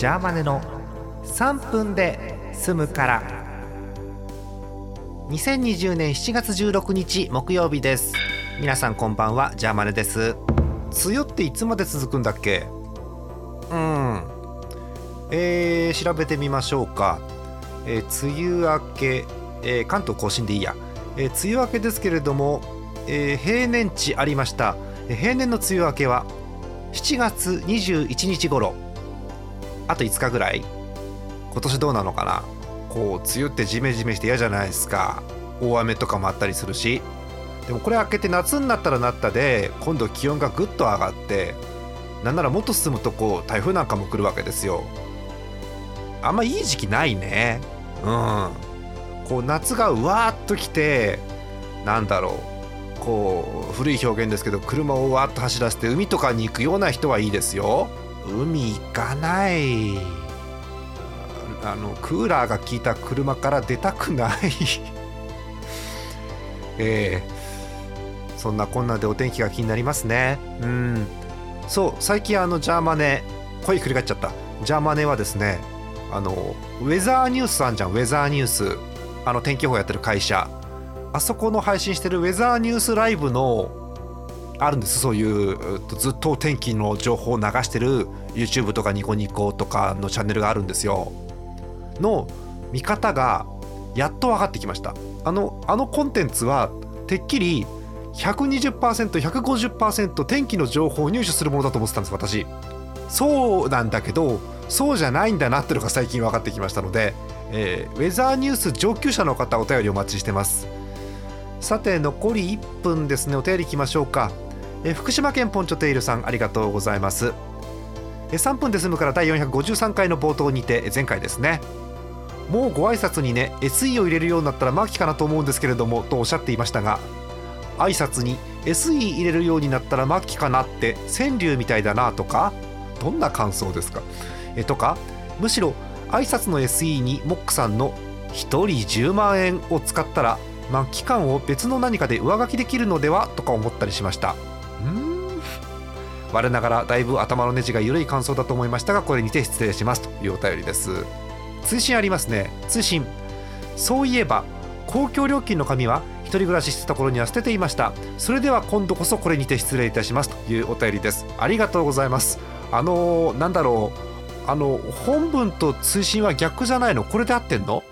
ジャーマネの3分で済むから。2020年7月16日木曜日です。皆さんこんばんは。ジャーマネです。梅雨っていつまで続くんだっけ？うん。えー、調べてみましょうか、えー、梅雨明け、えー、関東甲信でいいや、えー、梅雨明けですけれども、えー、平年値ありました。平年の梅雨明けは7月21日頃。あと5日ぐらい。今年どうなのかな？こう梅雨ってジメジメして嫌じゃないですか。大雨とかもあったりするし。でもこれ開けて夏になったらなったで今度気温がぐっと上がってなんならもっと進むとこう台風なんかも来るわけですよ。あんまいい時期ないね。うん。こう夏がうわーっと来てなんだろう。こう古い表現ですけど車をわーっと走らせて海とかに行くような人はいいですよ。海行かない。あのクーラーが効いた車から出たくない。えー、そんなこんなでお天気が気になりますね。うん。そう最近あのジャーマネ声繰り返っちゃった。ジャーマネはですねあのウェザーニュースあんじゃん。ウェザーニュース。あの天気予報やってる会社。あそこの配信してるウェザーニュースライブのあるんです。そういうずっと天気の情報を流してる YouTube とかニコニコとかのチャンネルがあるんですよ。の見方がやっと分かってきました。あのあのコンテンツはてっきり 120%150% 天気の情報を入手するものだと思ってたんです私。そうなんだけどそうじゃないんだなっていうのが最近分かってきましたので、えー、ウェザーニュース上級者の方お便りお待ちしてます。さて残り1分ですね。お便りいきましょうか、え、福島県ポンチョテイルさんありがとうございます。え3分で済むから第453回の冒頭にて前回ですね。もうご挨拶にね SE を入れるようになったら末期かなと思うんですけれどもとおっしゃっていましたが挨拶に SE 入れるようになったら末期かなって川柳みたいだなとかどんな感想ですか？えとかむしろ挨拶の SE にモックさんの1人10万円を使ったら、まあ、期間を別の何かで上書きできるのではとか思ったりしました。我ながらだいぶ頭のネジが緩い感想だと思いましたがこれにて失礼しますというお便りです。通信ありますね。通信。そういえば公共料金の紙は一人暮らししてた頃には捨てていました。それでは今度こそこれにて失礼いたしますというお便りです。ありがとうございます。あのー、なんだろう。あの本文と通信は逆じゃないの？これで合ってんの？